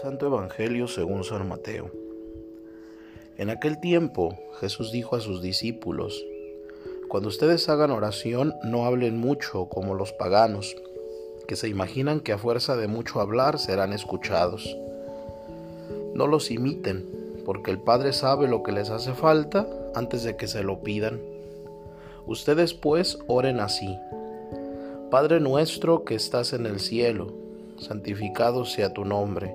Santo Evangelio según San Mateo. En aquel tiempo Jesús dijo a sus discípulos, Cuando ustedes hagan oración no hablen mucho como los paganos, que se imaginan que a fuerza de mucho hablar serán escuchados. No los imiten, porque el Padre sabe lo que les hace falta antes de que se lo pidan. Ustedes pues oren así. Padre nuestro que estás en el cielo, santificado sea tu nombre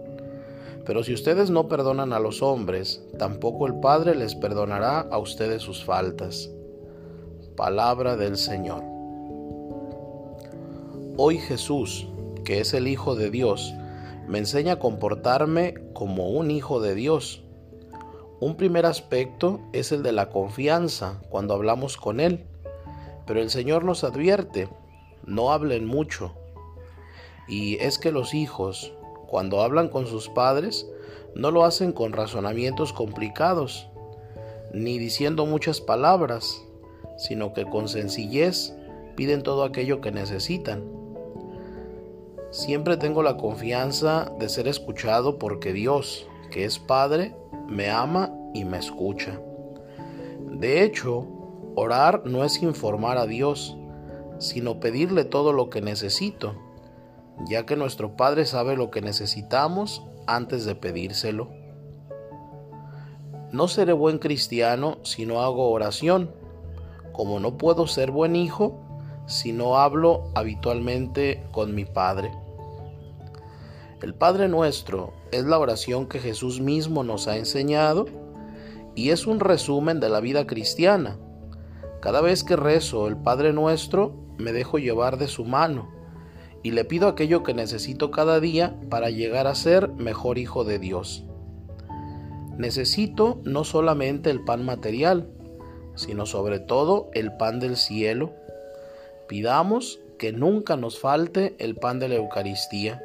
Pero si ustedes no perdonan a los hombres, tampoco el Padre les perdonará a ustedes sus faltas. Palabra del Señor. Hoy Jesús, que es el Hijo de Dios, me enseña a comportarme como un Hijo de Dios. Un primer aspecto es el de la confianza cuando hablamos con Él, pero el Señor nos advierte, no hablen mucho. Y es que los hijos, cuando hablan con sus padres, no lo hacen con razonamientos complicados, ni diciendo muchas palabras, sino que con sencillez piden todo aquello que necesitan. Siempre tengo la confianza de ser escuchado porque Dios, que es Padre, me ama y me escucha. De hecho, orar no es informar a Dios, sino pedirle todo lo que necesito ya que nuestro Padre sabe lo que necesitamos antes de pedírselo. No seré buen cristiano si no hago oración, como no puedo ser buen hijo si no hablo habitualmente con mi Padre. El Padre nuestro es la oración que Jesús mismo nos ha enseñado y es un resumen de la vida cristiana. Cada vez que rezo el Padre nuestro, me dejo llevar de su mano y le pido aquello que necesito cada día para llegar a ser mejor hijo de Dios. Necesito no solamente el pan material, sino sobre todo el pan del cielo. Pidamos que nunca nos falte el pan de la Eucaristía.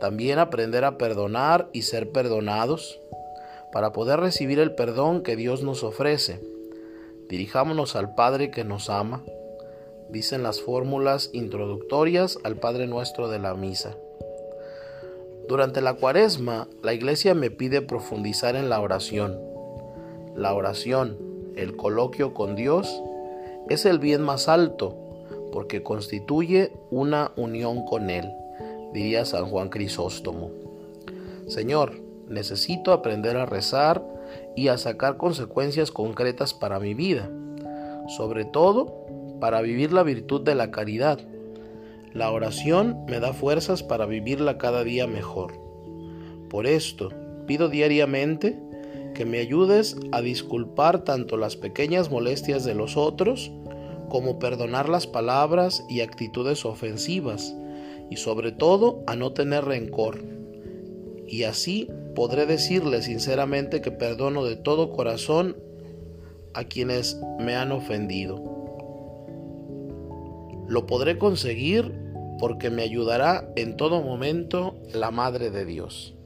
También aprender a perdonar y ser perdonados para poder recibir el perdón que Dios nos ofrece. Dirijámonos al Padre que nos ama dicen las fórmulas introductorias al Padre Nuestro de la Misa. Durante la cuaresma, la Iglesia me pide profundizar en la oración. La oración, el coloquio con Dios, es el bien más alto porque constituye una unión con Él, diría San Juan Crisóstomo. Señor, necesito aprender a rezar y a sacar consecuencias concretas para mi vida, sobre todo para vivir la virtud de la caridad. La oración me da fuerzas para vivirla cada día mejor. Por esto, pido diariamente que me ayudes a disculpar tanto las pequeñas molestias de los otros como perdonar las palabras y actitudes ofensivas y sobre todo a no tener rencor. Y así podré decirle sinceramente que perdono de todo corazón a quienes me han ofendido. Lo podré conseguir porque me ayudará en todo momento la Madre de Dios.